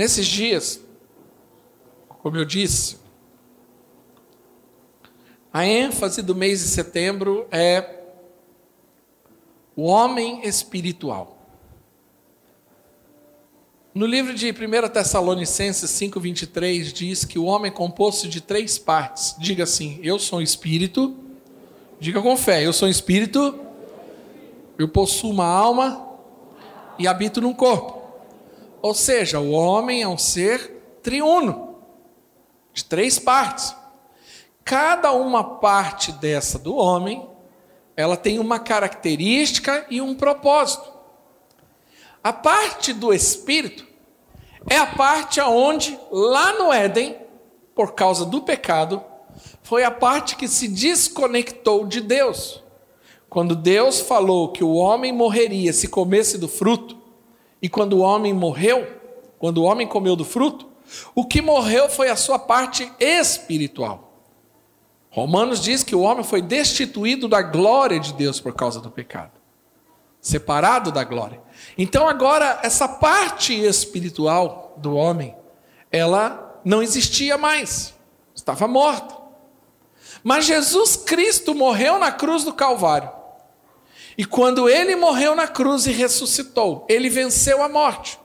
Nesses dias, como eu disse, a ênfase do mês de setembro é o homem espiritual. No livro de 1 Tessalonicenses 5,23 diz que o homem é composto de três partes. Diga assim: Eu sou espírito. Diga com fé: Eu sou espírito. Eu possuo uma alma e habito num corpo. Ou seja, o homem é um ser triuno, de três partes. Cada uma parte dessa do homem, ela tem uma característica e um propósito. A parte do espírito é a parte aonde lá no Éden, por causa do pecado, foi a parte que se desconectou de Deus. Quando Deus falou que o homem morreria se comesse do fruto, e quando o homem morreu, quando o homem comeu do fruto, o que morreu foi a sua parte espiritual. Romanos diz que o homem foi destituído da glória de Deus por causa do pecado, separado da glória. Então agora essa parte espiritual do homem, ela não existia mais, estava morta. Mas Jesus Cristo morreu na cruz do Calvário. E quando ele morreu na cruz e ressuscitou, ele venceu a morte.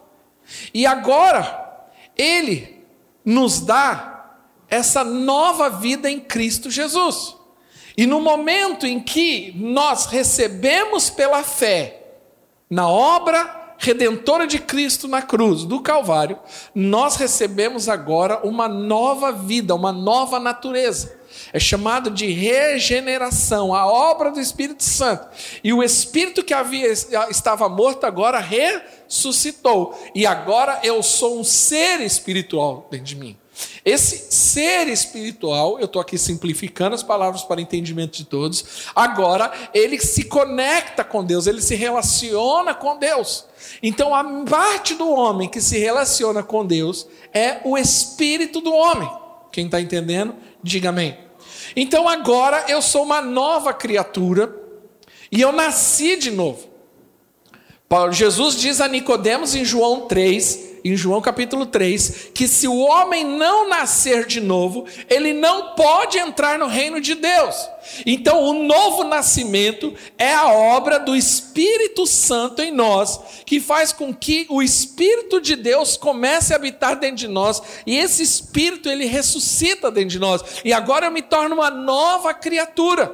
E agora ele nos dá essa nova vida em Cristo Jesus. E no momento em que nós recebemos pela fé na obra redentora de Cristo na cruz do Calvário, nós recebemos agora uma nova vida, uma nova natureza. É chamado de regeneração, a obra do Espírito Santo. E o espírito que havia estava morto agora ressuscitou. E agora eu sou um ser espiritual dentro de mim. Esse ser espiritual, eu estou aqui simplificando as palavras para entendimento de todos, agora ele se conecta com Deus, ele se relaciona com Deus. Então, a parte do homem que se relaciona com Deus é o espírito do homem. Quem está entendendo, diga amém. Então, agora eu sou uma nova criatura e eu nasci de novo. Jesus diz a Nicodemos em João 3 em João capítulo 3, que se o homem não nascer de novo, ele não pode entrar no reino de Deus. Então, o novo nascimento é a obra do Espírito Santo em nós, que faz com que o Espírito de Deus comece a habitar dentro de nós, e esse Espírito ele ressuscita dentro de nós, e agora eu me torno uma nova criatura.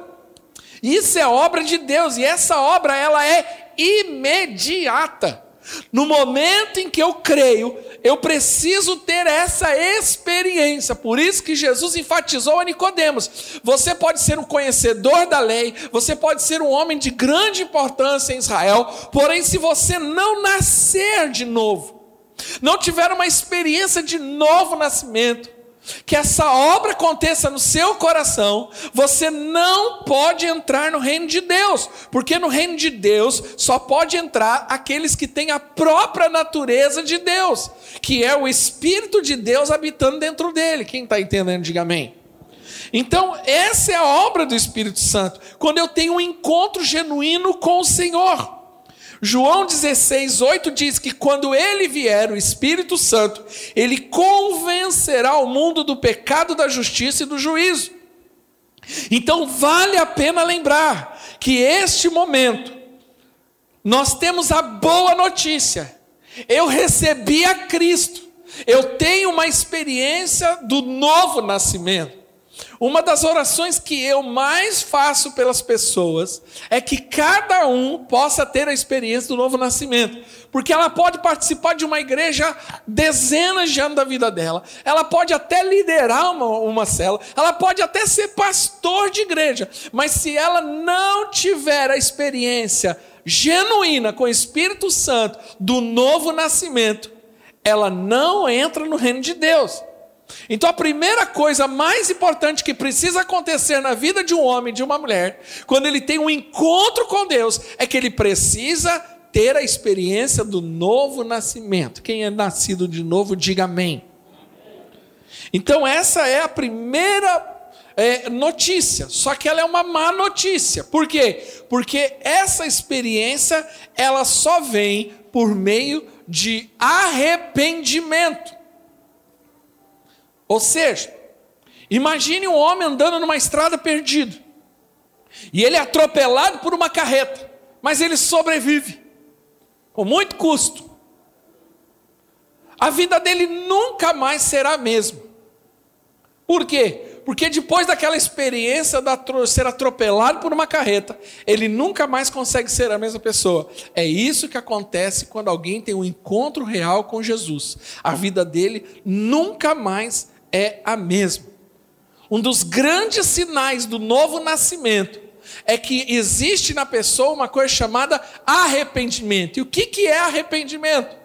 Isso é obra de Deus, e essa obra ela é imediata. No momento em que eu creio, eu preciso ter essa experiência. Por isso que Jesus enfatizou a Nicodemos. Você pode ser um conhecedor da lei, você pode ser um homem de grande importância em Israel, porém se você não nascer de novo, não tiver uma experiência de novo nascimento, que essa obra aconteça no seu coração, você não pode entrar no reino de Deus, porque no reino de Deus só pode entrar aqueles que têm a própria natureza de Deus, que é o Espírito de Deus habitando dentro dele. Quem está entendendo, diga amém. Então, essa é a obra do Espírito Santo, quando eu tenho um encontro genuíno com o Senhor. João 16, 8 diz que quando ele vier, o Espírito Santo, ele convencerá o mundo do pecado, da justiça e do juízo. Então vale a pena lembrar que este momento, nós temos a boa notícia. Eu recebi a Cristo, eu tenho uma experiência do novo nascimento. Uma das orações que eu mais faço pelas pessoas é que cada um possa ter a experiência do novo nascimento. Porque ela pode participar de uma igreja dezenas de anos da vida dela, ela pode até liderar uma, uma cela, ela pode até ser pastor de igreja, mas se ela não tiver a experiência genuína com o Espírito Santo do novo nascimento, ela não entra no reino de Deus. Então a primeira coisa mais importante que precisa acontecer na vida de um homem, de uma mulher, quando ele tem um encontro com Deus, é que ele precisa ter a experiência do novo nascimento. Quem é nascido de novo, diga amém. Então essa é a primeira é, notícia, só que ela é uma má notícia. Por quê? Porque essa experiência ela só vem por meio de arrependimento. Ou seja, imagine um homem andando numa estrada perdido. E ele é atropelado por uma carreta, mas ele sobrevive com muito custo. A vida dele nunca mais será a mesma. Por quê? Porque depois daquela experiência de ser atropelado por uma carreta, ele nunca mais consegue ser a mesma pessoa. É isso que acontece quando alguém tem um encontro real com Jesus. A vida dele nunca mais é a mesma. Um dos grandes sinais do novo nascimento é que existe na pessoa uma coisa chamada arrependimento. E o que, que é arrependimento?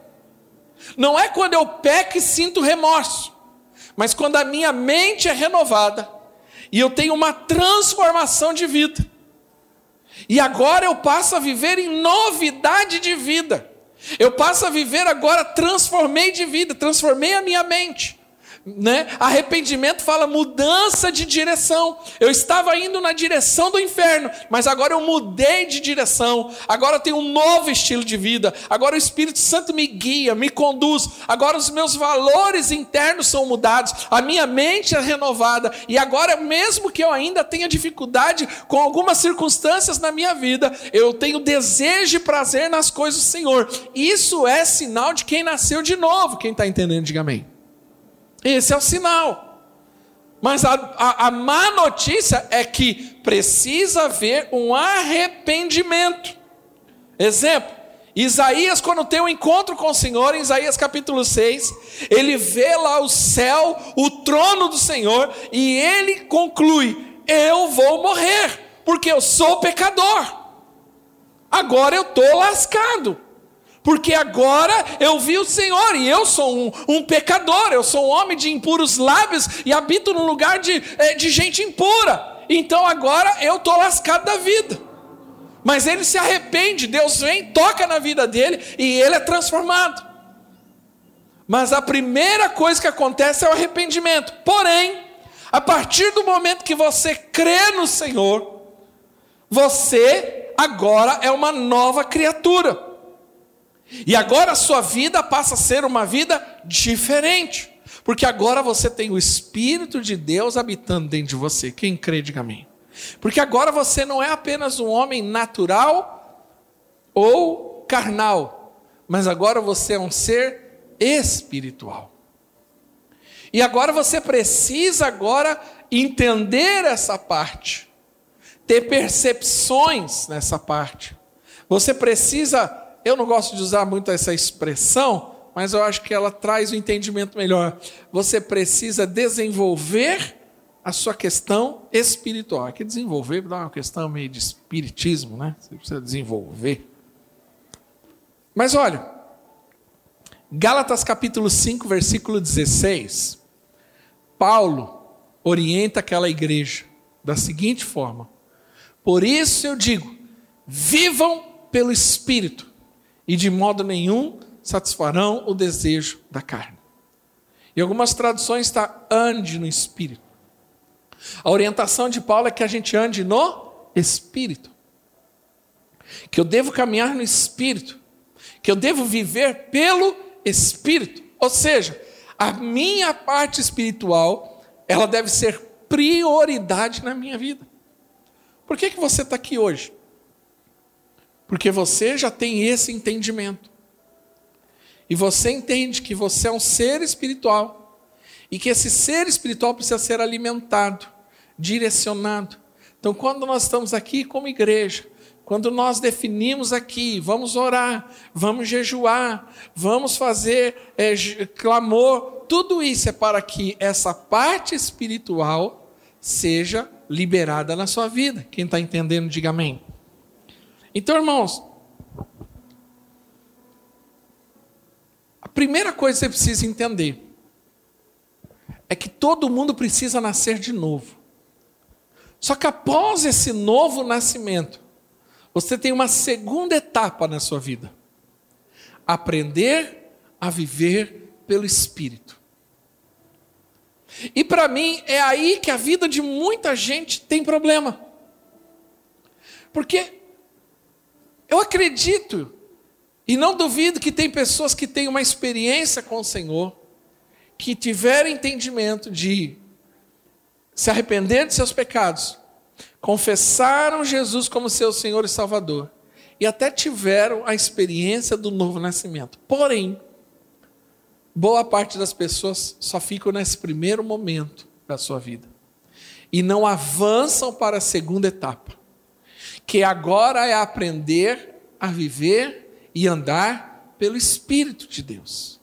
Não é quando eu peco e sinto remorso, mas quando a minha mente é renovada e eu tenho uma transformação de vida. E agora eu passo a viver em novidade de vida. Eu passo a viver agora, transformei de vida, transformei a minha mente. Né? Arrependimento fala mudança de direção. Eu estava indo na direção do inferno, mas agora eu mudei de direção. Agora eu tenho um novo estilo de vida. Agora o Espírito Santo me guia, me conduz. Agora os meus valores internos são mudados. A minha mente é renovada. E agora, mesmo que eu ainda tenha dificuldade com algumas circunstâncias na minha vida, eu tenho desejo e prazer nas coisas do Senhor. Isso é sinal de quem nasceu de novo. Quem está entendendo, diga amém. Esse é o sinal. Mas a, a, a, má notícia é que precisa haver um arrependimento. Exemplo, Isaías, quando tem um encontro com o Senhor, em Isaías capítulo 6, ele vê lá o céu, o trono do Senhor, e ele conclui: Eu vou morrer, porque eu sou pecador. Agora eu estou lascado porque agora eu vi o Senhor e eu sou um, um, pecador, eu sou um homem de impuros lábios e habito num lugar de, eh, de gente impura. Então agora eu estou lascado da vida. Mas ele se arrepende, Deus vem, toca na vida dele e ele é transformado. Mas a primeira coisa que acontece é o arrependimento. Porém, a partir do momento que você crê no Senhor, você agora é uma nova criatura. E agora a sua vida passa a ser uma vida diferente. Porque agora você tem o Espírito de Deus habitando dentro de você. Quem crê, diga amém. Porque agora você não é apenas um homem natural ou carnal, mas agora você é um ser espiritual. E agora você precisa agora entender essa parte, ter percepções nessa parte. Você precisa eu não gosto de usar muito essa expressão, mas eu acho que ela traz o um entendimento melhor. Você precisa desenvolver a sua questão espiritual. Aqui desenvolver dá uma questão meio de espiritismo, né? Você precisa desenvolver. Mas olha, Gálatas capítulo 5, versículo 16, Paulo orienta aquela igreja da seguinte forma: Por isso eu digo, vivam pelo Espírito, e de modo nenhum satisfarão o desejo da carne. Em algumas traduções está ande no espírito. A orientação de Paulo é que a gente ande no espírito. Que eu devo caminhar no espírito. Que eu devo viver pelo espírito. Ou seja, a minha parte espiritual, ela deve ser prioridade na minha vida. Por que, que você está aqui hoje? Porque você já tem esse entendimento. E você entende que você é um ser espiritual. E que esse ser espiritual precisa ser alimentado, direcionado. Então, quando nós estamos aqui como igreja, quando nós definimos aqui, vamos orar, vamos jejuar, vamos fazer é, clamor, tudo isso é para que essa parte espiritual seja liberada na sua vida. Quem está entendendo, diga amém. Então, irmãos, a primeira coisa que você precisa entender é que todo mundo precisa nascer de novo. Só que após esse novo nascimento, você tem uma segunda etapa na sua vida: aprender a viver pelo Espírito. E para mim é aí que a vida de muita gente tem problema. Porque eu acredito E não duvido que tem pessoas que têm uma experiência com o Senhor, que tiveram entendimento de se arrepender de seus pecados, confessaram Jesus como seu Senhor e Salvador, e até tiveram a experiência do novo nascimento. Porém, boa parte das pessoas só ficam nesse primeiro momento da sua vida e não avançam para a segunda etapa, que agora é aprender a viver e andar pelo Espírito de Deus.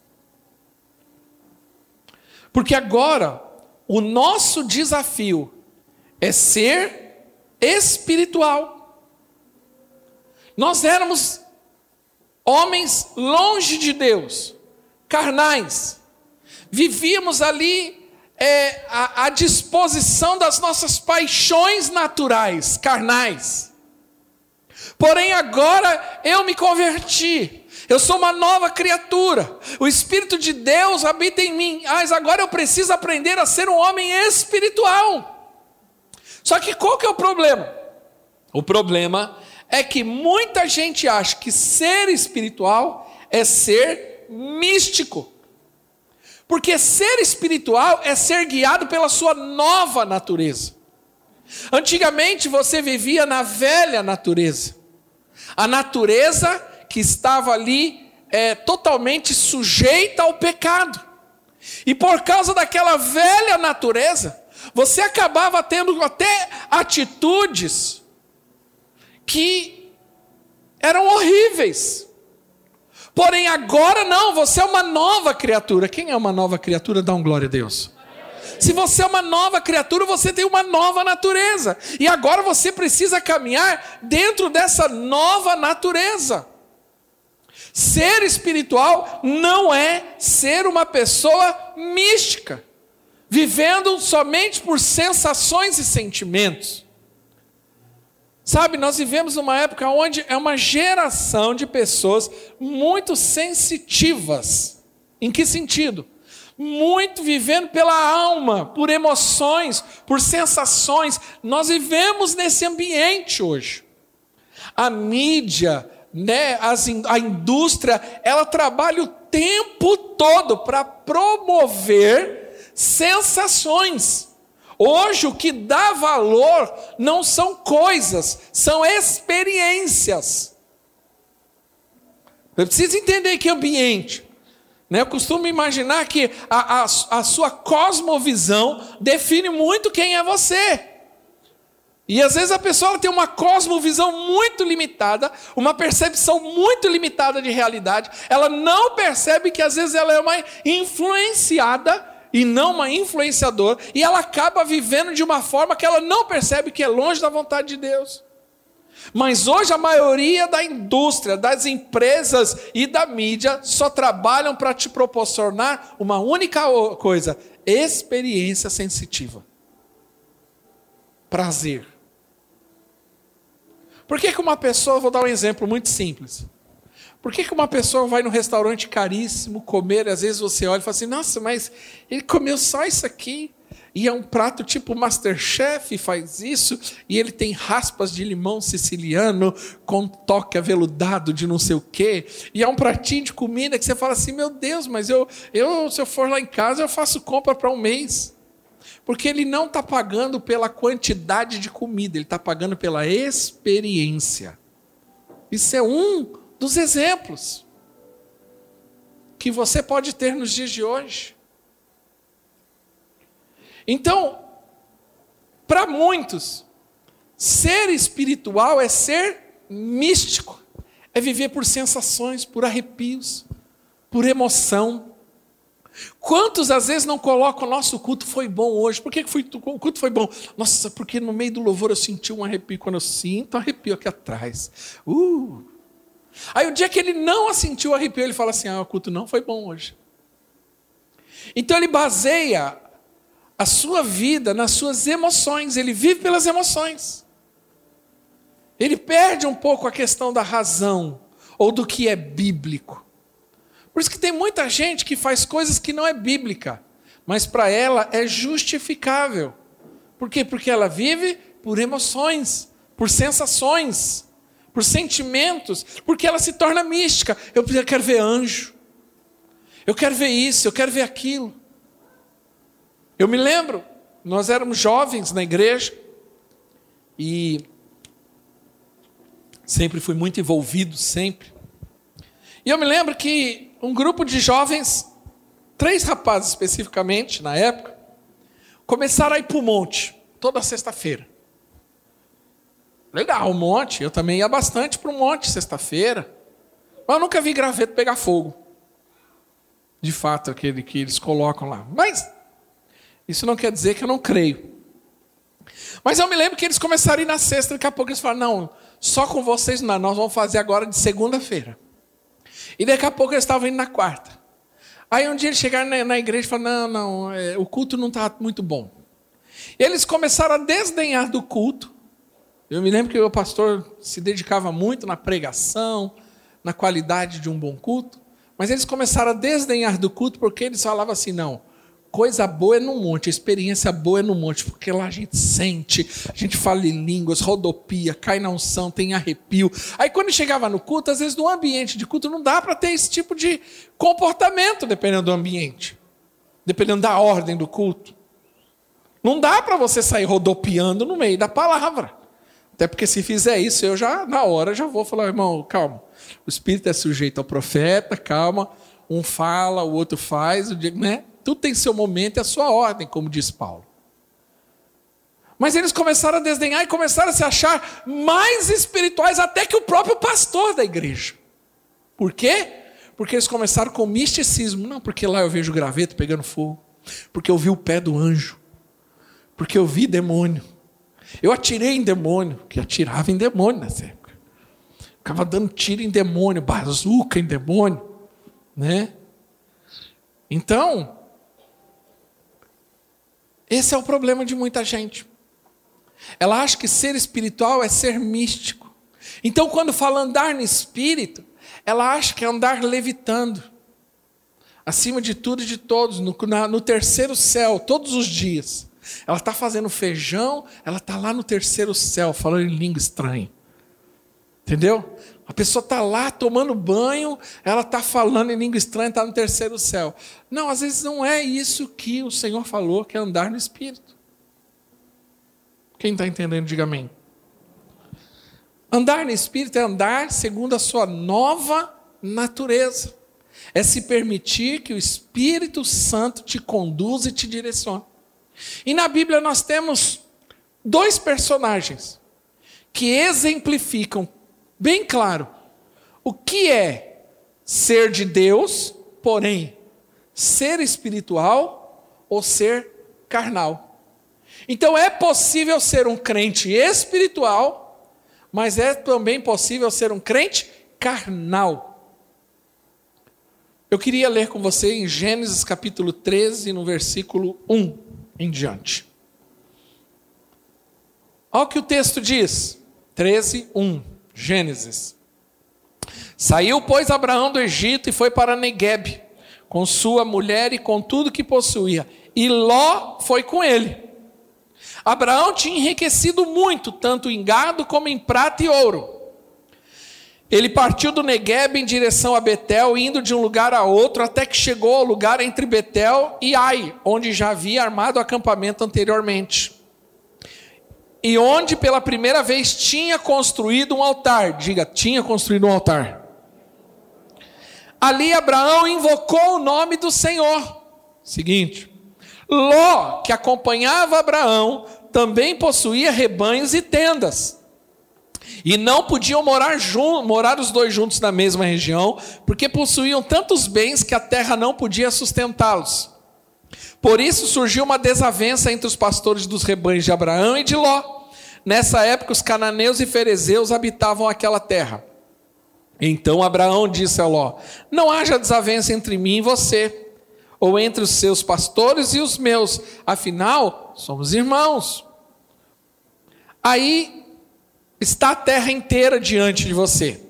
Porque agora o nosso desafio é ser espiritual. Nós éramos homens longe de Deus, carnais, vivíamos ali é, à, à disposição das nossas paixões naturais, carnais. Porém, agora eu me converti. Eu sou uma nova criatura. O Espírito de Deus habita em mim. Mas agora eu preciso aprender a ser um homem espiritual. Só que qual que é o problema? O problema é que muita gente acha que ser espiritual é ser místico. Porque ser espiritual é ser guiado pela sua nova natureza. Antigamente você vivia na velha natureza, a natureza que estava ali é, totalmente sujeita ao pecado. E por causa daquela velha natureza, você acabava tendo até atitudes que eram horríveis. Porém, agora não, você é uma nova criatura. Quem é uma nova criatura? Dá um glória a Deus. Se você é uma nova criatura, você tem uma nova natureza. E agora você precisa caminhar dentro dessa nova natureza. Ser espiritual não é ser uma pessoa mística, vivendo somente por sensações e sentimentos. Sabe, nós vivemos uma época onde é uma geração de pessoas muito sensitivas. Em que sentido? Muito vivendo pela alma, por emoções, por sensações. Nós vivemos nesse ambiente hoje. A mídia, né, as, a indústria, ela trabalha o tempo todo para promover sensações. Hoje o que dá valor não são coisas, são experiências. Eu preciso entender que ambiente. Né? Eu costumo imaginar que a, a, a sua cosmovisão define muito quem é você. E às vezes a pessoa tem uma cosmovisão muito limitada, uma percepção muito limitada de realidade. Ela não percebe que às vezes ela é uma influenciada e não uma influenciadora, e ela acaba vivendo de uma forma que ela não percebe que é longe da vontade de Deus. Mas hoje a maioria da indústria, das empresas e da mídia só trabalham para te proporcionar uma única coisa: experiência sensitiva. Prazer. Por que, que uma pessoa, vou dar um exemplo muito simples. Por que, que uma pessoa vai num restaurante caríssimo comer, às vezes você olha e fala assim, nossa, mas ele comeu só isso aqui, e é um prato tipo Masterchef, faz isso, e ele tem raspas de limão siciliano com toque aveludado de não sei o quê, e é um pratinho de comida que você fala assim, meu Deus, mas eu, eu se eu for lá em casa, eu faço compra para um mês. Porque ele não está pagando pela quantidade de comida, ele está pagando pela experiência. Isso é um dos exemplos que você pode ter nos dias de hoje. Então, para muitos, ser espiritual é ser místico, é viver por sensações, por arrepios, por emoção. Quantos às vezes não colocam nosso culto foi bom hoje? Por que foi, o culto foi bom? Nossa, porque no meio do louvor eu senti um arrepio. Quando eu sinto, arrepio aqui atrás. Uh, Aí o dia que ele não assentiu o arrepio, ele fala assim: ah, o culto não foi bom hoje. Então ele baseia a sua vida nas suas emoções, ele vive pelas emoções. Ele perde um pouco a questão da razão ou do que é bíblico. Por isso que tem muita gente que faz coisas que não é bíblica, mas para ela é justificável. Por quê? Porque ela vive por emoções, por sensações por sentimentos, porque ela se torna mística. Eu quero ver anjo, eu quero ver isso, eu quero ver aquilo. Eu me lembro, nós éramos jovens na igreja e sempre fui muito envolvido, sempre. E eu me lembro que um grupo de jovens, três rapazes especificamente, na época, começaram a ir para o monte, toda sexta-feira. Legal, o monte, eu também ia bastante para o monte sexta-feira, mas eu nunca vi graveto pegar fogo. De fato, aquele que eles colocam lá. Mas isso não quer dizer que eu não creio. Mas eu me lembro que eles começaram a ir na sexta, daqui a pouco eles falaram: não, só com vocês não, nós vamos fazer agora de segunda-feira. E daqui a pouco eles estavam indo na quarta. Aí um dia eles chegaram na, na igreja e falaram: não, não, é, o culto não está muito bom. E eles começaram a desdenhar do culto. Eu me lembro que o pastor se dedicava muito na pregação, na qualidade de um bom culto. Mas eles começaram a desdenhar do culto porque eles falavam assim: não, coisa boa é no monte, experiência boa é no monte, porque lá a gente sente, a gente fala em línguas, rodopia, cai na unção, tem arrepio. Aí quando chegava no culto, às vezes no ambiente de culto não dá para ter esse tipo de comportamento, dependendo do ambiente, dependendo da ordem do culto. Não dá para você sair rodopiando no meio da palavra. Até porque se fizer isso, eu já, na hora, já vou falar, irmão, calma. O espírito é sujeito ao profeta, calma. Um fala, o outro faz, né? Tudo tem seu momento e a sua ordem, como diz Paulo. Mas eles começaram a desdenhar e começaram a se achar mais espirituais até que o próprio pastor da igreja. Por quê? Porque eles começaram com misticismo. Não, porque lá eu vejo graveto pegando fogo. Porque eu vi o pé do anjo. Porque eu vi demônio. Eu atirei em demônio, que atirava em demônio nessa época. Ficava dando tiro em demônio, bazuca em demônio, né? Então, esse é o problema de muita gente. Ela acha que ser espiritual é ser místico. Então, quando fala andar no espírito, ela acha que é andar levitando. Acima de tudo e de todos, no, na, no terceiro céu, todos os dias. Ela está fazendo feijão, ela está lá no terceiro céu, falando em língua estranha. Entendeu? A pessoa está lá tomando banho, ela está falando em língua estranha, está no terceiro céu. Não, às vezes não é isso que o Senhor falou, que é andar no Espírito. Quem está entendendo, diga amém. Andar no Espírito é andar segundo a sua nova natureza. É se permitir que o Espírito Santo te conduza e te direcione. E na Bíblia nós temos dois personagens que exemplificam bem claro o que é ser de Deus, porém ser espiritual ou ser carnal. Então é possível ser um crente espiritual, mas é também possível ser um crente carnal. Eu queria ler com você em Gênesis capítulo 13, no versículo 1 em diante. Olha o que o texto diz, 13, 1, Gênesis. Saiu, pois, Abraão do Egito e foi para Negueb, com sua mulher e com tudo que possuía, e Ló foi com ele. Abraão tinha enriquecido muito, tanto em gado como em prata e ouro. Ele partiu do Negueb em direção a Betel, indo de um lugar a outro, até que chegou ao lugar entre Betel e Ai, onde já havia armado acampamento anteriormente. E onde pela primeira vez tinha construído um altar. Diga, tinha construído um altar. Ali Abraão invocou o nome do Senhor. Seguinte, Ló, que acompanhava Abraão, também possuía rebanhos e tendas. E não podiam morar, morar os dois juntos na mesma região, porque possuíam tantos bens que a terra não podia sustentá-los. Por isso surgiu uma desavença entre os pastores dos rebanhos de Abraão e de Ló. Nessa época, os cananeus e ferezeus habitavam aquela terra. Então Abraão disse a Ló: Não haja desavença entre mim e você, ou entre os seus pastores e os meus, afinal, somos irmãos. Aí está a terra inteira diante de você.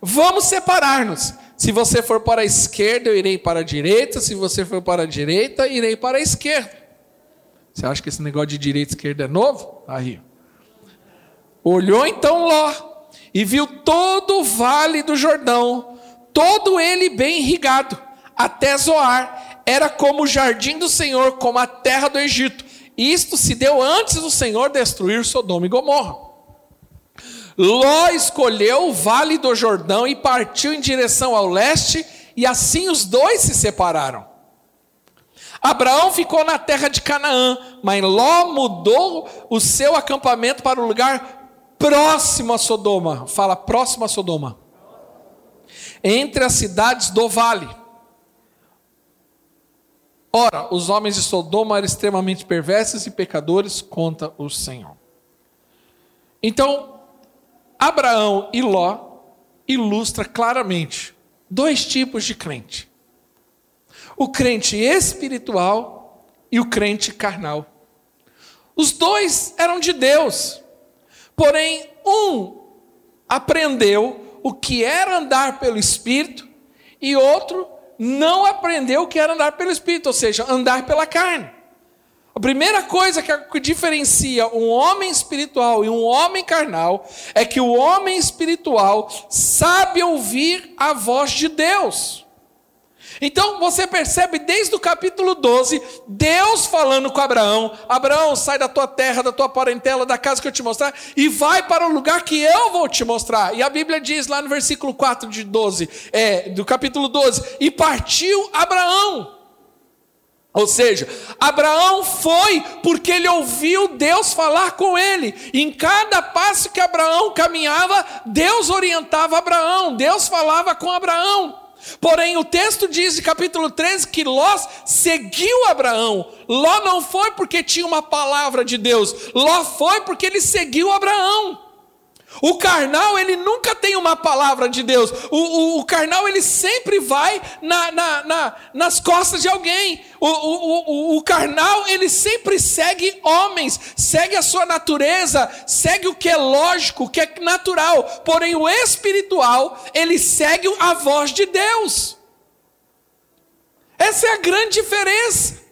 Vamos separar-nos. Se você for para a esquerda, eu irei para a direita. Se você for para a direita, irei para a esquerda. Você acha que esse negócio de direita e esquerda é novo? Aí. Olhou então Ló e viu todo o vale do Jordão, todo ele bem irrigado, até Zoar. Era como o jardim do Senhor, como a terra do Egito. Isto se deu antes do Senhor destruir Sodoma e Gomorra. Ló escolheu o vale do Jordão e partiu em direção ao leste, e assim os dois se separaram. Abraão ficou na terra de Canaã, mas Ló mudou o seu acampamento para o lugar próximo a Sodoma. Fala próximo a Sodoma. Entre as cidades do vale. Ora, os homens de Sodoma eram extremamente perversos e pecadores contra o Senhor. Então, Abraão e Ló ilustra claramente dois tipos de crente: o crente espiritual e o crente carnal. Os dois eram de Deus, porém, um aprendeu o que era andar pelo Espírito e outro não aprendeu o que era andar pelo Espírito, ou seja, andar pela carne. A primeira coisa que diferencia um homem espiritual e um homem carnal é que o homem espiritual sabe ouvir a voz de Deus. Então você percebe desde o capítulo 12, Deus falando com Abraão: Abraão, sai da tua terra, da tua parentela, da casa que eu te mostrar, e vai para o lugar que eu vou te mostrar. E a Bíblia diz lá no versículo 4 de 12, é, do capítulo 12: E partiu Abraão. Ou seja, Abraão foi porque ele ouviu Deus falar com ele. Em cada passo que Abraão caminhava, Deus orientava Abraão, Deus falava com Abraão. Porém, o texto diz, em capítulo 13, que Ló seguiu Abraão. Ló não foi porque tinha uma palavra de Deus, Ló foi porque ele seguiu Abraão. O carnal, ele nunca tem uma palavra de Deus. O, o, o carnal, ele sempre vai na, na, na, nas costas de alguém. O, o, carnal, ele sempre segue homens, segue a sua natureza, segue o que é lógico, o que é natural. Porém, o espiritual, ele segue a voz de Deus. Essa é a grande diferença.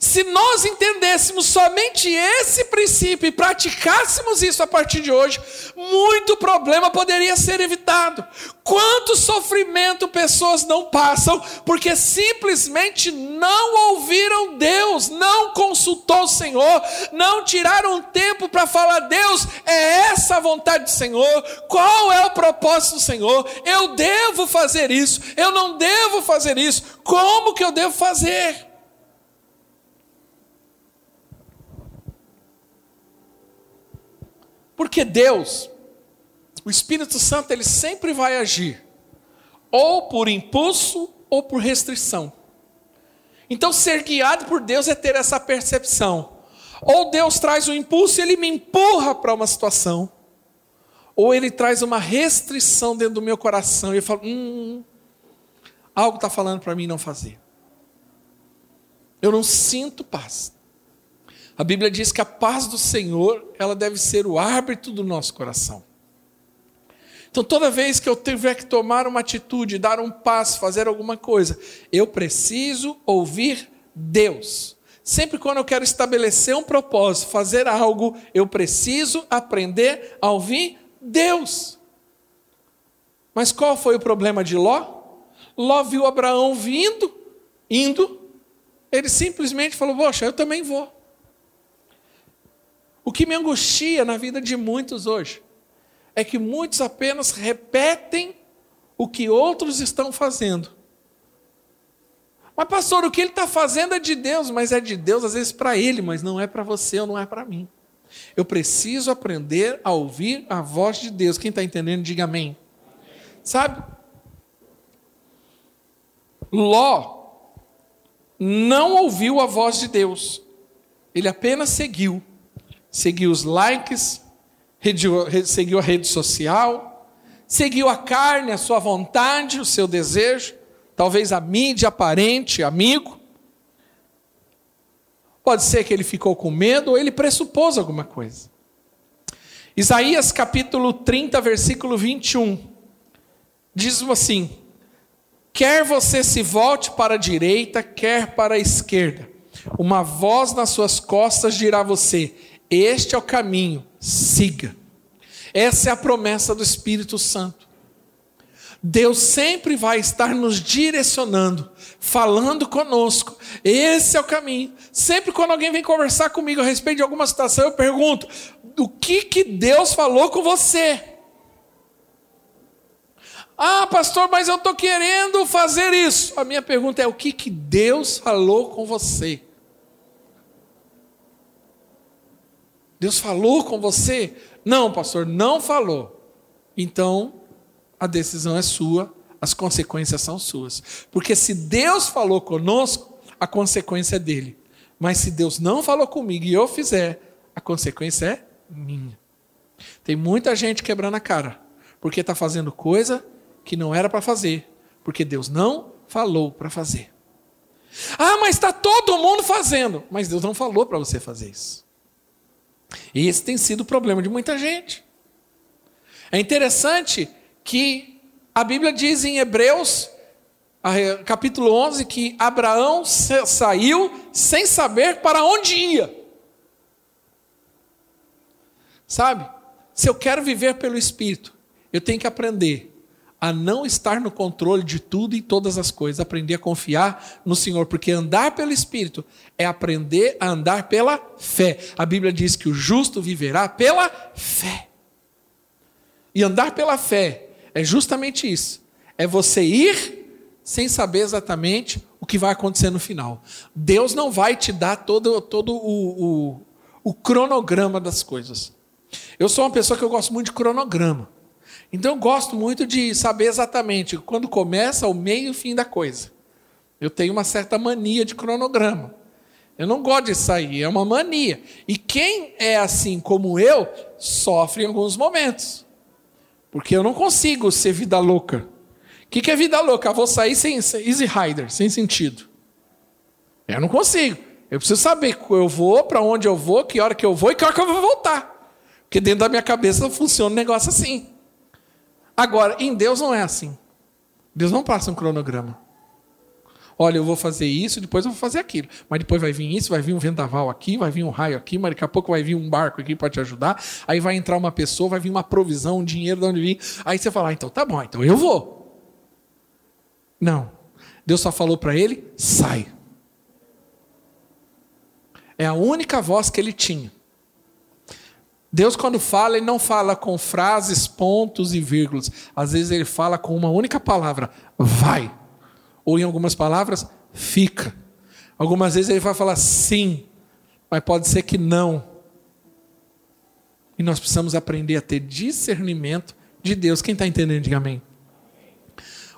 Se nós entendêssemos somente esse princípio e praticássemos isso a partir de hoje, muito problema poderia ser evitado. Quanto sofrimento pessoas não passam porque simplesmente não ouviram Deus, não consultou o Senhor, não tiraram tempo para falar: Deus, é essa a vontade do Senhor, qual é o propósito do Senhor? Eu devo fazer isso, eu não devo fazer isso, como que eu devo fazer? Porque Deus, o Espírito Santo, ele sempre vai agir, ou por impulso ou por restrição. Então, ser guiado por Deus é ter essa percepção. Ou Deus traz um impulso e ele me empurra para uma situação, ou ele traz uma restrição dentro do meu coração e eu falo: hum, algo está falando para mim não fazer. Eu não sinto paz. A Bíblia diz que a paz do Senhor, ela deve ser o árbitro do nosso coração. Então, toda vez que eu tiver que tomar uma atitude, dar um passo, fazer alguma coisa, eu preciso ouvir Deus. Sempre quando eu quero estabelecer um propósito, fazer algo, eu preciso aprender a ouvir Deus. Mas qual foi o problema de Ló? Ló viu Abraão vindo, indo, ele simplesmente falou: Poxa, eu também vou. O que me angustia na vida de muitos hoje é que muitos apenas repetem o que outros estão fazendo. Mas, pastor, o que ele está fazendo é de Deus, mas é de Deus às vezes para ele, mas não é para você ou não é para mim. Eu preciso aprender a ouvir a voz de Deus. Quem está entendendo, diga amém. Sabe? Ló não ouviu a voz de Deus, ele apenas seguiu seguiu os likes, seguiu a rede social, seguiu a carne, a sua vontade, o seu desejo, talvez a mídia aparente, amigo. Pode ser que ele ficou com medo ou ele pressupôs alguma coisa. Isaías capítulo 30, versículo 21, diz assim: Quer você se volte para a direita, quer para a esquerda, uma voz nas suas costas dirá você: este é o caminho, siga. Essa é a promessa do Espírito Santo. Deus sempre vai estar nos direcionando, falando conosco. Esse é o caminho. Sempre quando alguém vem conversar comigo a respeito de alguma situação, eu pergunto: o que que Deus falou com você? Ah, pastor, mas eu estou querendo fazer isso. A minha pergunta é: o que, que Deus falou com você? Deus falou com você? Não, pastor, não falou. Então, a decisão é sua, as consequências são suas. Porque se Deus falou conosco, a consequência é dele. Mas se Deus não falou comigo e eu fizer, a consequência é minha. Tem muita gente quebrando a cara, porque está fazendo coisa que não era para fazer, porque Deus não falou para fazer. Ah, mas está todo mundo fazendo, mas Deus não falou para você fazer isso. E esse tem sido o problema de muita gente. É interessante que a Bíblia diz em Hebreus, capítulo 11, que Abraão saiu sem saber para onde ia. Sabe? Se eu quero viver pelo Espírito, eu tenho que aprender a não estar no controle de tudo e todas as coisas, aprender a confiar no Senhor, porque andar pelo Espírito é aprender a andar pela fé. A Bíblia diz que o justo viverá pela fé. E andar pela fé é justamente isso: é você ir sem saber exatamente o que vai acontecer no final. Deus não vai te dar todo, todo o, o, o cronograma das coisas. Eu sou uma pessoa que eu gosto muito de cronograma. Então eu gosto muito de saber exatamente quando começa, o meio e o fim da coisa. Eu tenho uma certa mania de cronograma. Eu não gosto de sair, é uma mania. E quem é assim como eu, sofre em alguns momentos. Porque eu não consigo ser vida louca. O que, que é vida louca? Eu vou sair sem easy rider, sem sentido. Eu não consigo. Eu preciso saber eu vou, para onde eu vou, que hora que eu vou e que hora que eu vou voltar. Porque dentro da minha cabeça funciona um negócio assim. Agora, em Deus não é assim. Deus não passa um cronograma. Olha, eu vou fazer isso, depois eu vou fazer aquilo. Mas depois vai vir isso, vai vir um vendaval aqui, vai vir um raio aqui, mas daqui a pouco vai vir um barco aqui para te ajudar. Aí vai entrar uma pessoa, vai vir uma provisão, um dinheiro de onde vir. Aí você fala, ah, então tá bom, então eu vou. Não. Deus só falou para ele: sai. É a única voz que ele tinha. Deus, quando fala, ele não fala com frases, pontos e vírgulas. Às vezes ele fala com uma única palavra: vai. Ou em algumas palavras, fica. Algumas vezes ele vai falar sim, mas pode ser que não. E nós precisamos aprender a ter discernimento de Deus. Quem está entendendo, diga amém.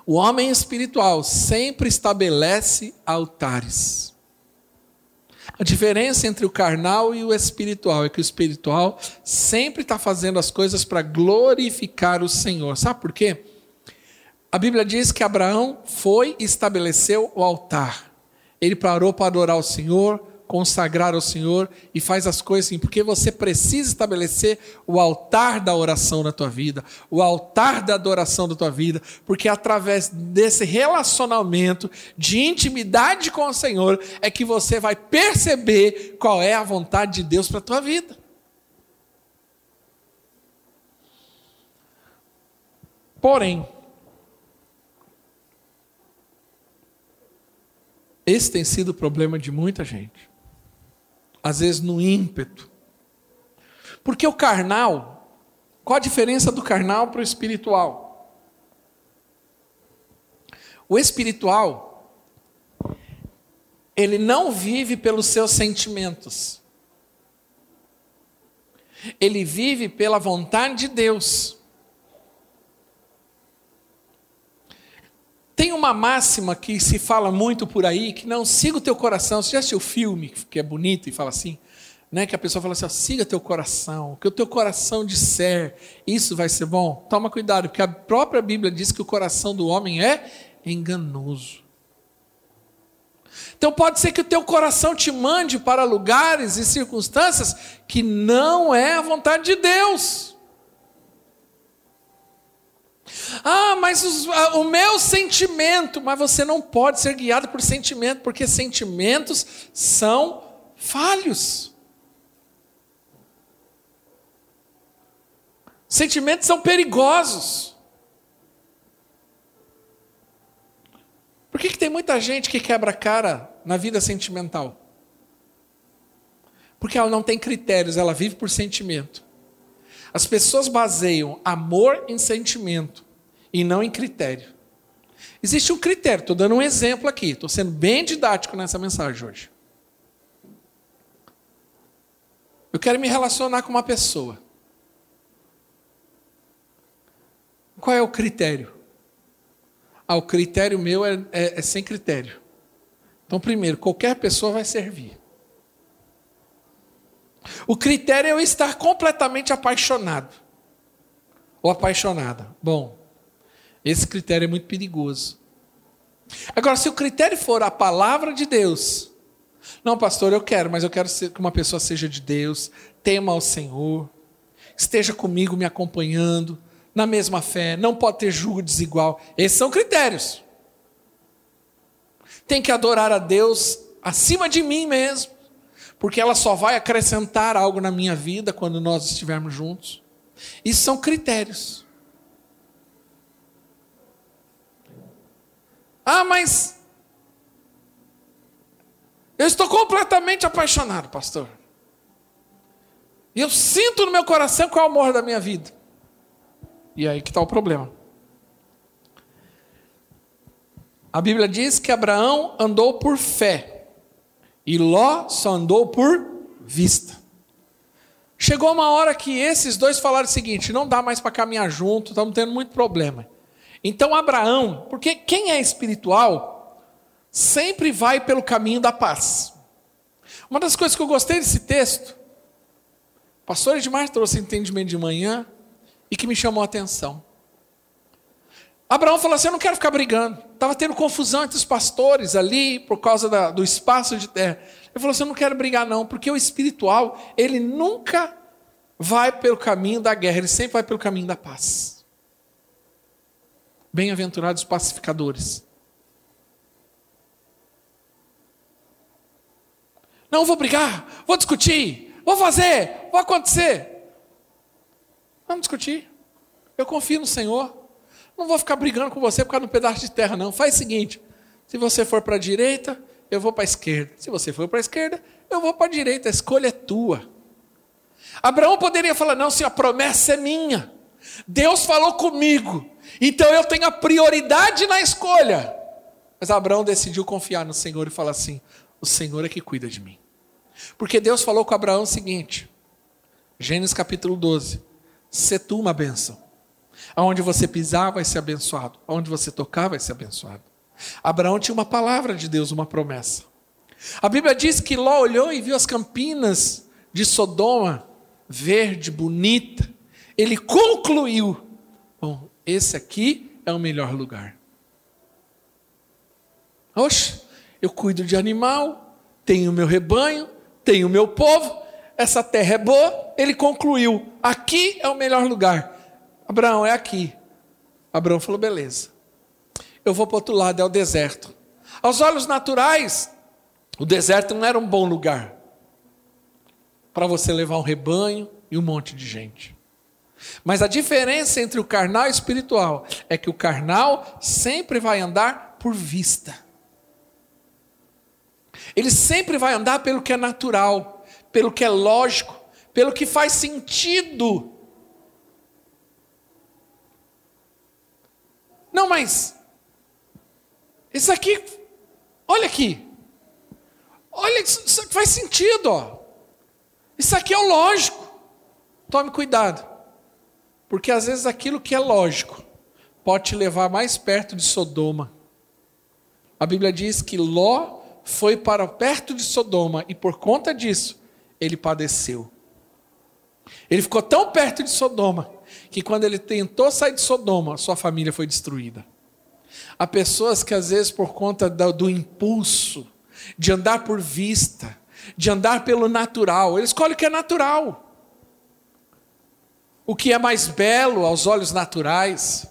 O homem espiritual sempre estabelece altares. A diferença entre o carnal e o espiritual é que o espiritual sempre está fazendo as coisas para glorificar o Senhor. Sabe por quê? A Bíblia diz que Abraão foi e estabeleceu o altar. Ele parou para adorar o Senhor, consagrar ao Senhor e faz as coisas assim, porque você precisa estabelecer o altar da oração na tua vida, o altar da adoração da tua vida, porque através desse relacionamento de intimidade com o Senhor é que você vai perceber qual é a vontade de Deus para a tua vida. Porém, esse tem sido o problema de muita gente às vezes no ímpeto. Porque o carnal, qual a diferença do carnal para o espiritual? O espiritual, ele não vive pelos seus sentimentos. Ele vive pela vontade de Deus. Tem uma máxima que se fala muito por aí, que não siga o teu coração. Você já assistiu o filme que é bonito e fala assim? Né, que a pessoa fala assim: ó, siga teu coração, que o teu coração disser, isso vai ser bom. Toma cuidado, porque a própria Bíblia diz que o coração do homem é enganoso. Então pode ser que o teu coração te mande para lugares e circunstâncias que não é a vontade de Deus. Ah, mas os, o meu sentimento, mas você não pode ser guiado por sentimento, porque sentimentos são falhos. Sentimentos são perigosos. Por que, que tem muita gente que quebra a cara na vida sentimental? Porque ela não tem critérios, ela vive por sentimento. As pessoas baseiam amor em sentimento e não em critério. Existe um critério, estou dando um exemplo aqui, estou sendo bem didático nessa mensagem hoje. Eu quero me relacionar com uma pessoa. Qual é o critério? Ah, o critério meu é, é, é sem critério. Então, primeiro, qualquer pessoa vai servir. O critério é eu estar completamente apaixonado. Ou apaixonada. Bom, esse critério é muito perigoso. Agora, se o critério for a palavra de Deus, não, pastor, eu quero, mas eu quero que uma pessoa seja de Deus, tema ao Senhor, esteja comigo me acompanhando, na mesma fé, não pode ter julgo desigual. Esses são critérios. Tem que adorar a Deus acima de mim mesmo, porque ela só vai acrescentar algo na minha vida quando nós estivermos juntos. Isso são critérios. Ah, mas eu estou completamente apaixonado, pastor. E eu sinto no meu coração qual é o amor da minha vida. E aí que está o problema. A Bíblia diz que Abraão andou por fé e Ló só andou por vista. Chegou uma hora que esses dois falaram o seguinte: não dá mais para caminhar junto, estamos tendo muito problema. Então Abraão, porque quem é espiritual sempre vai pelo caminho da paz. Uma das coisas que eu gostei desse texto, o pastor Edmar trouxe entendimento de manhã, e que me chamou a atenção. Abraão falou assim: Eu não quero ficar brigando. Estava tendo confusão entre os pastores ali, por causa da, do espaço de terra. Ele falou assim: Eu não quero brigar, não, porque o espiritual, ele nunca vai pelo caminho da guerra, ele sempre vai pelo caminho da paz. Bem-aventurados os pacificadores. Não vou brigar, vou discutir, vou fazer, vou acontecer. Vamos discutir. Eu confio no Senhor. Não vou ficar brigando com você por causa de um pedaço de terra, não. Faz o seguinte: se você for para a direita, eu vou para a esquerda. Se você for para a esquerda, eu vou para a direita. A escolha é tua. Abraão poderia falar: não, se a promessa é minha. Deus falou comigo. Então eu tenho a prioridade na escolha. Mas Abraão decidiu confiar no Senhor e falar assim: o Senhor é que cuida de mim. Porque Deus falou com Abraão o seguinte, Gênesis capítulo 12: ser tu uma bênção. Aonde você pisar vai ser abençoado. Aonde você tocar vai ser abençoado. Abraão tinha uma palavra de Deus, uma promessa. A Bíblia diz que Ló olhou e viu as campinas de Sodoma, verde, bonita. Ele concluiu: bom, esse aqui é o melhor lugar. Oxe, eu cuido de animal, tenho meu rebanho, tenho meu povo, essa terra é boa, ele concluiu: aqui é o melhor lugar. Abraão, é aqui. Abraão falou: beleza. Eu vou para o outro lado, é o deserto. Aos olhos naturais, o deserto não era um bom lugar para você levar um rebanho e um monte de gente. Mas a diferença entre o carnal e o espiritual é que o carnal sempre vai andar por vista. Ele sempre vai andar pelo que é natural pelo que é lógico, pelo que faz sentido. Não, mas isso aqui, olha aqui. Olha, isso faz sentido, ó. Isso aqui é o lógico. Tome cuidado. Porque às vezes aquilo que é lógico pode te levar mais perto de Sodoma. A Bíblia diz que Ló foi para perto de Sodoma e por conta disso ele padeceu. Ele ficou tão perto de Sodoma que quando ele tentou sair de Sodoma, sua família foi destruída. Há pessoas que às vezes por conta do, impulso de andar por vista, de andar pelo natural, ele escolhe o que é natural. O que é mais belo aos olhos naturais,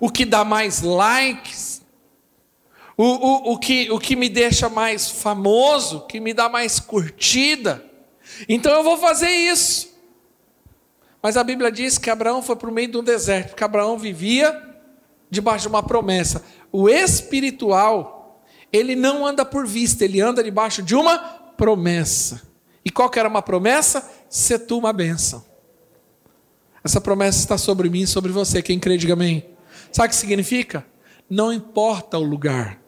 o que dá mais likes, o, o, o, que, o que me deixa mais famoso, que me dá mais curtida. Então eu vou fazer isso. Mas a Bíblia diz que Abraão foi para o meio do deserto, porque Abraão vivia debaixo de uma promessa. O espiritual, ele não anda por vista, ele anda debaixo de uma promessa. E qual que era uma promessa? Ser tu uma bênção. Essa promessa está sobre mim e sobre você. Quem crê, diga amém. Sabe o que significa? Não importa o lugar,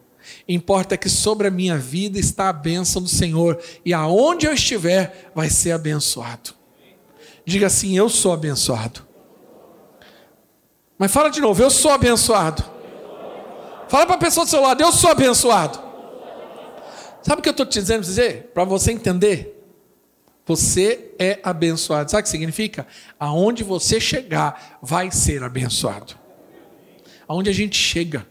importa que sobre a minha vida está a bênção do Senhor, e aonde eu estiver, vai ser abençoado. Diga assim: Eu sou abençoado. Mas fala de novo: Eu sou abençoado. Fala para a pessoa do seu lado: Eu sou abençoado. Sabe o que eu estou te dizendo? Para você entender. Você é abençoado. Sabe o que significa? Aonde você chegar, vai ser abençoado. Aonde a gente chega,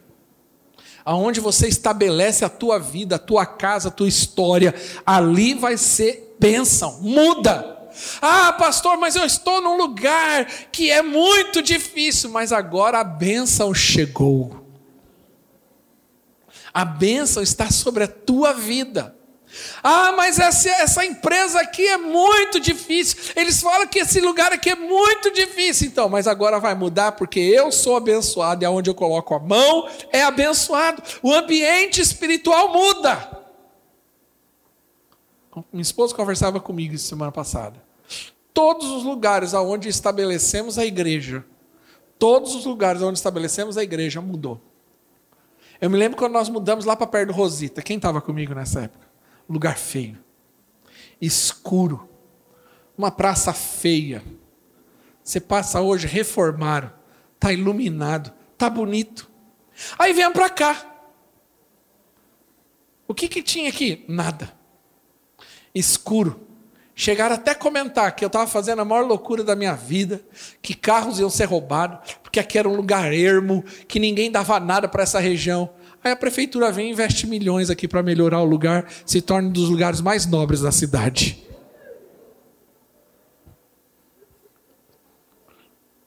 aonde você estabelece a tua vida, a tua casa, a tua história, ali vai ser bênção. Muda. Ah, pastor, mas eu estou num lugar que é muito difícil, mas agora a bênção chegou. A bênção está sobre a tua vida. Ah, mas essa, essa empresa aqui é muito difícil. Eles falam que esse lugar aqui é muito difícil. Então, mas agora vai mudar porque eu sou abençoado e aonde eu coloco a mão é abençoado. O ambiente espiritual muda. Minha esposa conversava comigo semana passada. Todos os lugares aonde estabelecemos a igreja, todos os lugares onde estabelecemos a igreja mudou. Eu me lembro quando nós mudamos lá para perto do Rosita. Quem estava comigo nessa época? Lugar feio, escuro, uma praça feia. Você passa hoje, reformaram, está iluminado, está bonito. Aí vem para cá. O que, que tinha aqui? Nada. Escuro. Chegaram até a comentar que eu estava fazendo a maior loucura da minha vida, que carros iam ser roubados, porque aqui era um lugar ermo, que ninguém dava nada para essa região. Aí a prefeitura vem e investe milhões aqui para melhorar o lugar, se torne um dos lugares mais nobres da cidade.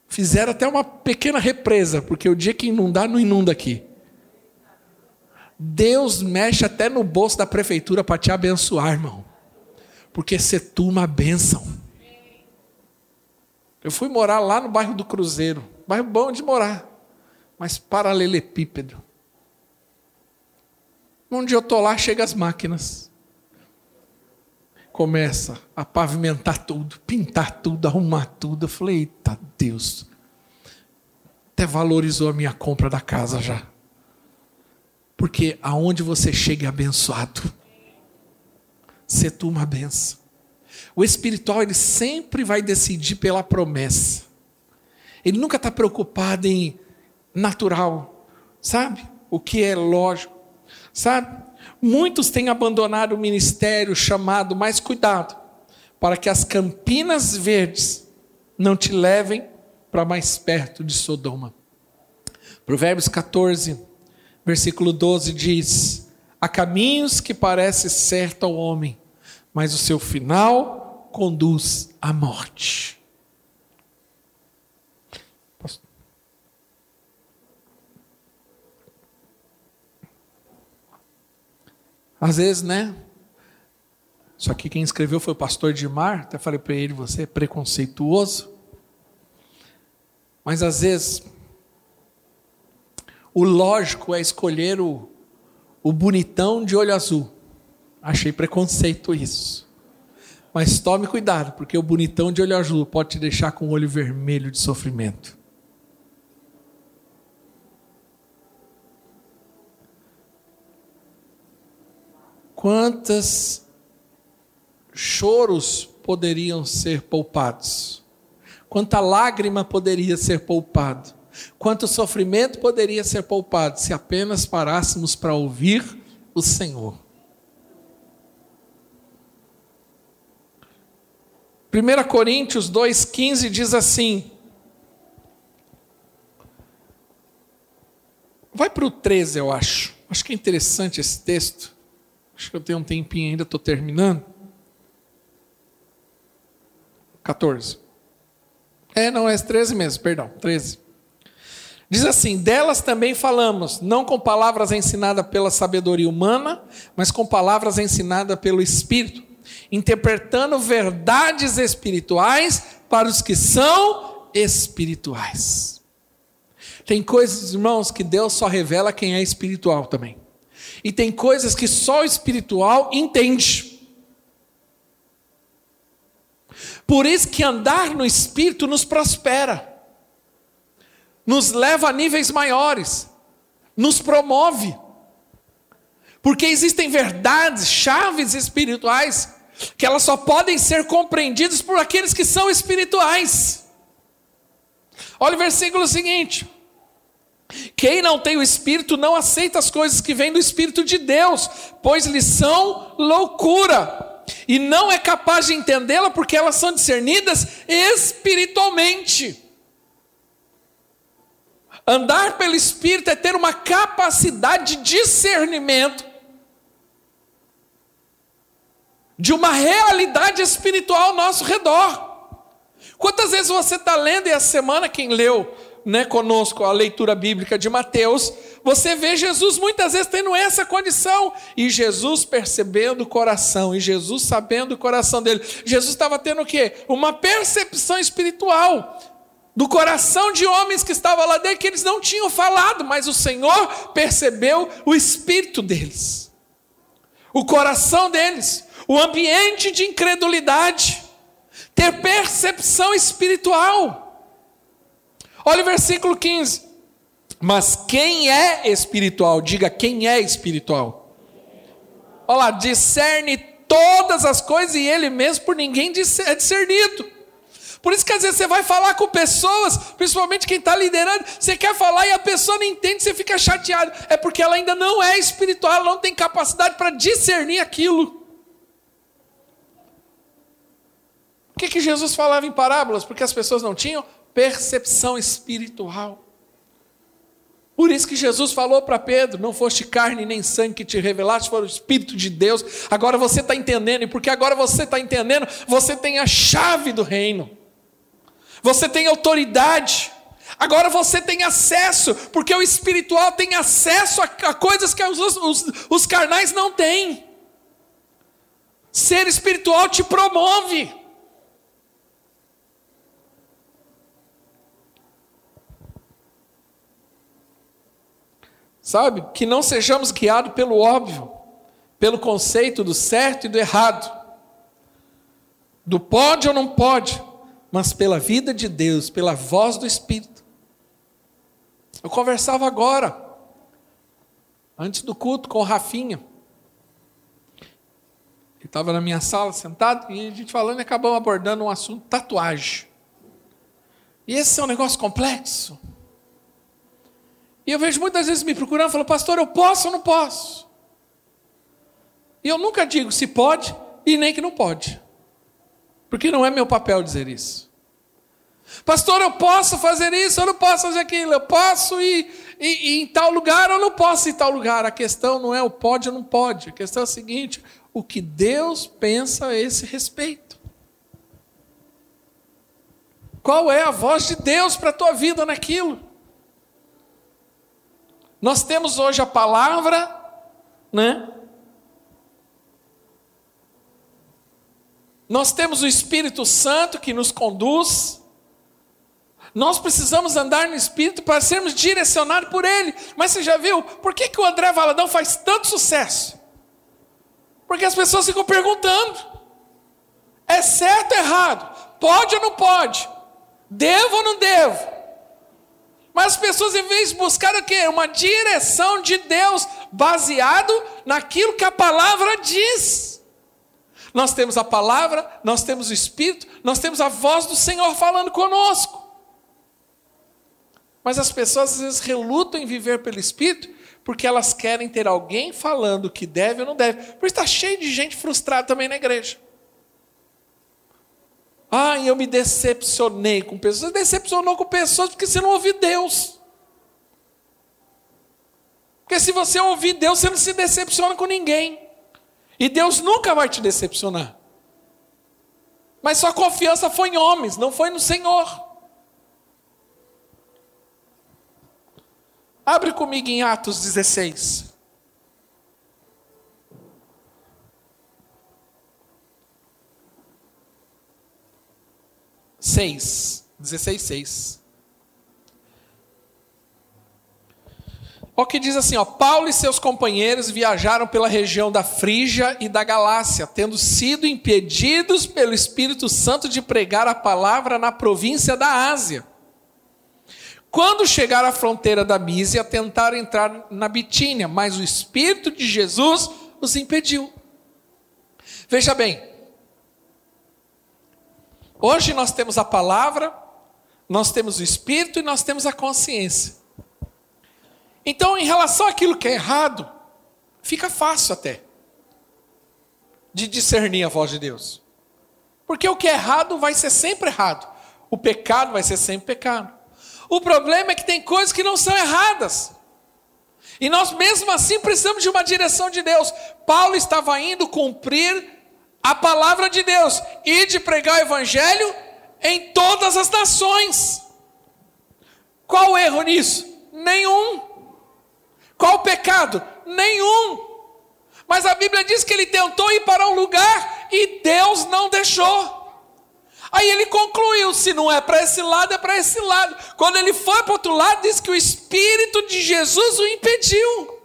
Fizeram até uma pequena represa, porque o dia que inundar, não inunda aqui. Deus mexe até no bolso da prefeitura para te abençoar, irmão. Porque ser tu uma bênção. Eu fui morar lá no bairro do Cruzeiro. Bairro bom de morar, mas paralelepípedo. Dia eu estou lá, chega as máquinas. Começa a pavimentar tudo, pintar tudo, arrumar tudo. Eu falei, eita Deus. Até valorizou a minha compra da casa já. Porque aonde você chega é abençoado. Ser tu uma benção. O espiritual, ele sempre vai decidir pela promessa. Ele nunca está preocupado em natural, sabe? O que é lógico. Sabe? Muitos têm abandonado o ministério chamado mais cuidado, para que as campinas verdes não te levem para mais perto de Sodoma. Provérbios 14, versículo 12 diz: Há caminhos que parecem certo ao homem, mas o seu final conduz à morte. Às vezes, né? Só que quem escreveu foi o pastor Dimar, até falei para ele, você é preconceituoso. Mas às vezes, o lógico é escolher o, o bonitão de olho azul. Achei preconceito isso. Mas tome cuidado, porque o bonitão de olho azul pode te deixar com o olho vermelho de sofrimento. Quantos choros poderiam ser poupados? Quanta lágrima poderia ser poupado? Quanto sofrimento poderia ser poupado se apenas parássemos para ouvir o Senhor? 1 Coríntios 2,15 diz assim. Vai para o 13, eu acho. Acho que é interessante esse texto. Acho que eu tenho um tempinho ainda, estou terminando. 14. É, não, é 13 mesmo, perdão, 13. Diz assim: delas também falamos, não com palavras ensinadas pela sabedoria humana, mas com palavras ensinadas pelo Espírito, interpretando verdades espirituais para os que são espirituais. Tem coisas, irmãos, que Deus só revela quem é espiritual também. E tem coisas que só o espiritual entende. Por isso que andar no espírito nos prospera. Nos leva a níveis maiores. Nos promove. Porque existem verdades, chaves espirituais que elas só podem ser compreendidas por aqueles que são espirituais. Olha o versículo seguinte: quem não tem o Espírito não aceita as coisas que vêm do Espírito de Deus, pois lhes são loucura, e não é capaz de entendê-la porque elas são discernidas espiritualmente. Andar pelo Espírito é ter uma capacidade de discernimento de uma realidade espiritual ao nosso redor. Quantas vezes você está lendo, e a semana quem leu né, conosco a leitura bíblica de Mateus, você vê Jesus muitas vezes tendo essa condição, e Jesus percebendo o coração, e Jesus sabendo o coração dele. Jesus estava tendo o quê? Uma percepção espiritual do coração de homens que estavam lá dentro, que eles não tinham falado, mas o Senhor percebeu o espírito deles, o coração deles, o ambiente de incredulidade, ter percepção espiritual. Olha o versículo 15. Mas quem é espiritual? Diga quem é espiritual. Olha lá, discerne todas as coisas e ele mesmo por ninguém é discernido. Por isso que às vezes você vai falar com pessoas, principalmente quem está liderando, você quer falar e a pessoa não entende, você fica chateado. É porque ela ainda não é espiritual, ela não tem capacidade para discernir aquilo. Por que, que Jesus falava em parábolas? Porque as pessoas não tinham percepção espiritual. Por isso que Jesus falou para Pedro: não foste carne nem sangue que te revelaste, foi o Espírito de Deus. Agora você está entendendo, e porque agora você está entendendo, você tem a chave do reino, você tem autoridade. Agora você tem acesso, porque o espiritual tem acesso a, a coisas que os, os, os carnais não têm. Ser espiritual te promove. Sabe? Que não sejamos guiados pelo óbvio, pelo conceito do certo e do errado, do pode ou não pode, mas pela vida de Deus, pela voz do Espírito. Eu conversava agora, antes do culto, com o Rafinha. Ele estava na minha sala sentado e a gente falando e acabamos abordando um assunto tatuagem. E esse é um negócio complexo. E eu vejo muitas vezes me procurando falando, pastor, eu posso ou não posso? E eu nunca digo se pode e nem que não pode. Porque não é meu papel dizer isso. Pastor, eu posso fazer isso, eu não posso fazer aquilo, eu posso ir, ir, ir em tal lugar, eu não posso ir em tal lugar. A questão não é o pode ou não pode. A questão é a seguinte: o que Deus pensa a esse respeito. Qual é a voz de Deus para a tua vida naquilo? Nós temos hoje a palavra, né? Nós temos o Espírito Santo que nos conduz. Nós precisamos andar no Espírito para sermos direcionados por Ele. Mas você já viu por que, que o André Valadão faz tanto sucesso? Porque as pessoas ficam perguntando: é certo ou errado? Pode ou não pode? Devo ou não devo? Mas as pessoas, em vez de buscar o quê? Uma direção de Deus, baseado naquilo que a palavra diz. Nós temos a palavra, nós temos o Espírito, nós temos a voz do Senhor falando conosco. Mas as pessoas às vezes relutam em viver pelo Espírito, porque elas querem ter alguém falando que deve ou não deve. Por isso está cheio de gente frustrada também na igreja. Ah, eu me decepcionei com pessoas. Você decepcionou com pessoas porque você não ouviu Deus. Porque se você ouvir Deus, você não se decepciona com ninguém. E Deus nunca vai te decepcionar. Mas sua confiança foi em homens, não foi no Senhor. Abre comigo em Atos 16. 6, 16, 6. O que diz assim, ó, Paulo e seus companheiros viajaram pela região da Frígia e da Galácia, tendo sido impedidos pelo Espírito Santo de pregar a palavra na província da Ásia. Quando chegaram à fronteira da Mísia, tentaram entrar na Bitínia, mas o Espírito de Jesus os impediu. Veja bem, hoje nós temos a palavra, nós temos o Espírito e nós temos a consciência. Então, em relação àquilo que é errado, fica fácil até de discernir a voz de Deus. Porque o que é errado vai ser sempre errado. O pecado vai ser sempre pecado. O problema é que tem coisas que não são erradas. E nós mesmo assim precisamos de uma direção de Deus. Paulo estava indo cumprir a palavra de Deus e de pregar o evangelho em todas as nações. Qual erro nisso? Nenhum. Qual pecado? Nenhum. Mas a Bíblia diz que ele tentou ir para um lugar e Deus não deixou. Aí ele concluiu: se não é para esse lado, é para esse lado. Quando ele foi para o outro lado, diz que o Espírito de Jesus o impediu.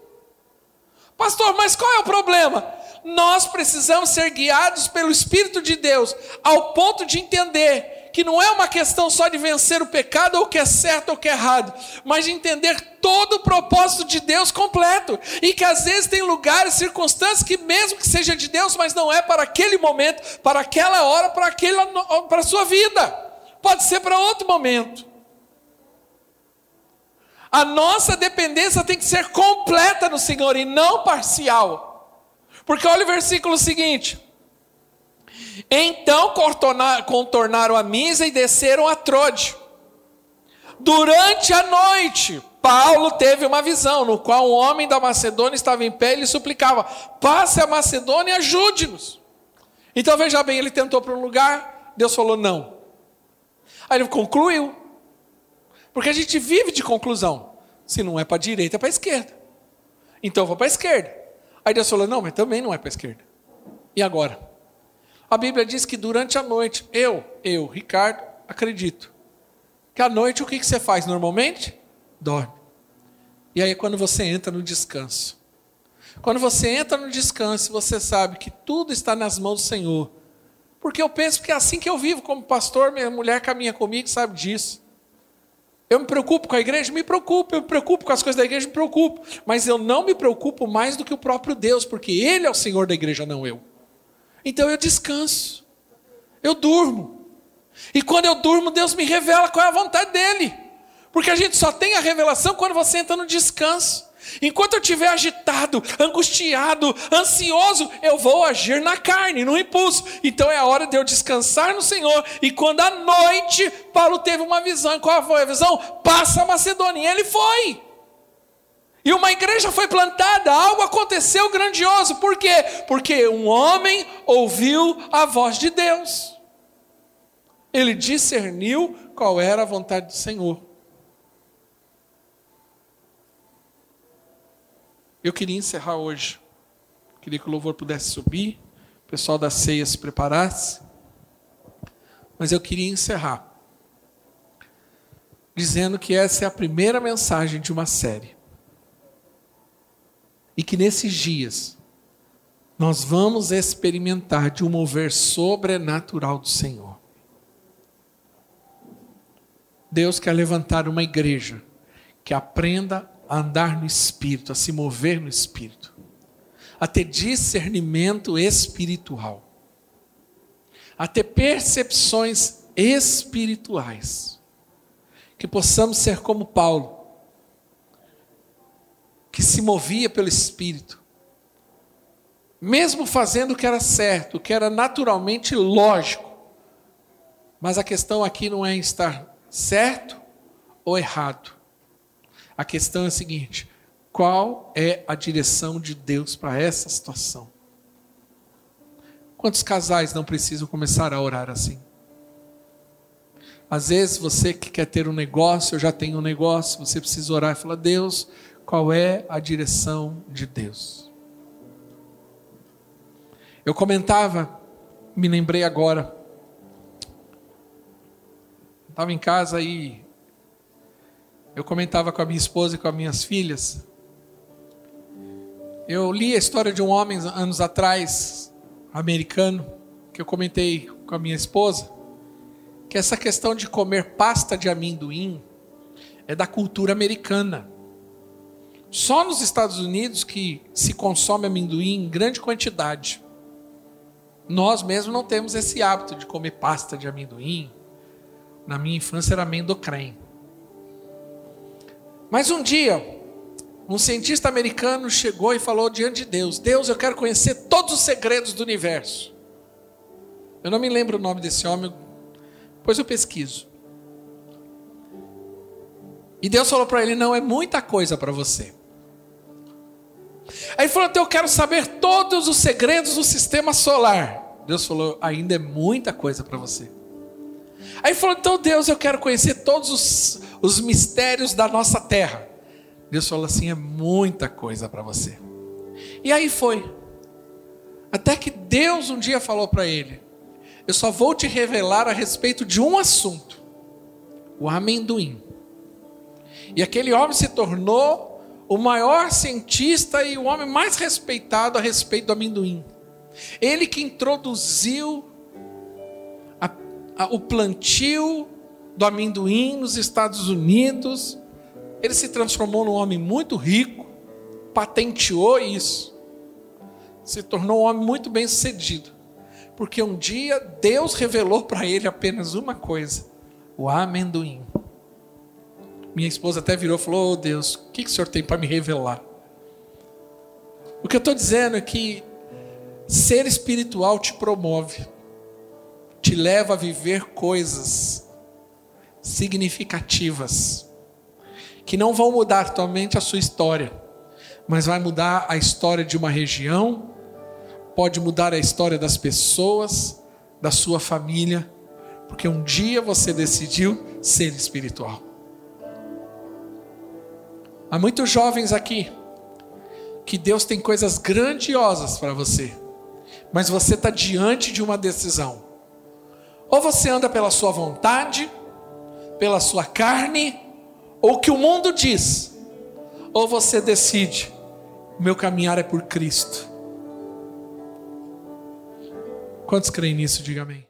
Pastor, mas qual é o problema? Nós precisamos ser guiados pelo Espírito de Deus, ao ponto de entender que não é uma questão só de vencer o pecado, ou o que é certo ou o que é errado, mas de entender todo o propósito de Deus completo. E que às vezes tem lugares, circunstâncias que, mesmo que seja de Deus, mas não é para aquele momento, para aquela hora, para, aquela, para a sua vida. Pode ser para outro momento. A nossa dependência tem que ser completa no Senhor e não parcial. Porque olha o versículo seguinte: então contornaram a misa e desceram a Trode. Durante a noite, Paulo teve uma visão, no qual um homem da Macedônia estava em pé e lhe suplicava: passe a Macedônia e ajude-nos. Então veja bem, ele tentou para um lugar, Deus falou não. Aí ele concluiu, porque a gente vive de conclusão. Se não é para a direita, é para a esquerda. Então eu vou para a esquerda. Aí Deus falou: não, mas também não é para a esquerda. E agora? A Bíblia diz que durante a noite, eu, eu, Ricardo, acredito. Que à noite o que você faz normalmente? Dorme. E aí quando você entra no descanso. Quando você entra no descanso, você sabe que tudo está nas mãos do Senhor. Porque eu penso que é assim que eu vivo como pastor, minha mulher caminha comigo, sabe disso. Eu me preocupo com a igreja? Me preocupo. Eu me preocupo com as coisas da igreja? Me preocupo. Mas eu não me preocupo mais do que o próprio Deus, porque Ele é o Senhor da igreja, não eu. Então eu descanso, eu durmo. E quando eu durmo, Deus me revela qual é a vontade dEle. Porque a gente só tem a revelação quando você entra no descanso. Enquanto eu estiver agitado, angustiado, ansioso, eu vou agir na carne, no impulso. Então é a hora de eu descansar no Senhor. E quando à noite Paulo teve uma visão, qual foi a visão? Passa a Macedônia. E ele foi. E uma igreja foi plantada, algo aconteceu grandioso. Por quê? Porque um homem ouviu a voz de Deus. Ele discerniu qual era a vontade do Senhor. Eu queria encerrar hoje. Queria que o louvor pudesse subir, o pessoal da ceia se preparasse. Mas eu queria encerrar dizendo que essa é a primeira mensagem de uma série. E que nesses dias nós vamos experimentar de um mover sobrenatural do Senhor. Deus quer levantar uma igreja que aprenda a andar no espírito, a se mover no espírito, a ter discernimento espiritual, a ter percepções espirituais, que possamos ser como Paulo, que se movia pelo Espírito, mesmo fazendo o que era certo, o que era naturalmente lógico. Mas a questão aqui não é estar certo ou errado. A questão é a seguinte: qual é a direção de Deus para essa situação? Quantos casais não precisam começar a orar assim? Às vezes você que quer ter um negócio, eu já tenho um negócio, você precisa orar e falar: Deus, qual é a direção de Deus. Eu comentava, me lembrei agora, estava em casa e eu comentava com a minha esposa e com as minhas filhas. Eu li a história de um homem anos atrás, americano, que eu comentei com a minha esposa, que essa questão de comer pasta de amendoim é da cultura americana. Só nos Estados Unidos que se consome amendoim em grande quantidade. Nós mesmos não temos esse hábito de comer pasta de amendoim. Na minha infância era amendocrem. Mas um dia, um cientista americano chegou e falou diante de Deus: Deus, eu quero conhecer todos os segredos do universo. Eu não me lembro o nome desse homem, depois eu pesquiso. E Deus falou para ele: Não, é muita coisa para você. Aí ele falou: Então eu quero saber todos os segredos do sistema solar. Deus falou: Ainda é muita coisa para você. Aí falou: Então Deus, eu quero conhecer todos os, os mistérios da nossa terra. Deus falou assim: É muita coisa para você. E aí foi. Até que Deus um dia falou para ele: Eu só vou te revelar a respeito de um assunto: o amendoim. E aquele homem se tornou o maior cientista e o homem mais respeitado a respeito do amendoim. Ele que introduziu o plantio do amendoim nos Estados Unidos. Ele se transformou num homem muito rico, patenteou isso, se tornou um homem muito bem sucedido, porque um dia Deus revelou para ele apenas uma coisa: o amendoim. Minha esposa até virou e falou: Oh Deus, o que, que o Senhor tem para me revelar? O que eu estou dizendo é que ser espiritual te promove, te leva a viver coisas significativas, que não vão mudar totalmente a sua história, mas vai mudar a história de uma região, pode mudar a história das pessoas, da sua família, porque um dia você decidiu ser espiritual. Há muitos jovens aqui que Deus tem coisas grandiosas para você, mas você está diante de uma decisão. Ou você anda pela sua vontade, pela sua carne, ou o que o mundo diz, ou você decide: meu caminhar é por Cristo. Quantos creem nisso? Diga amém.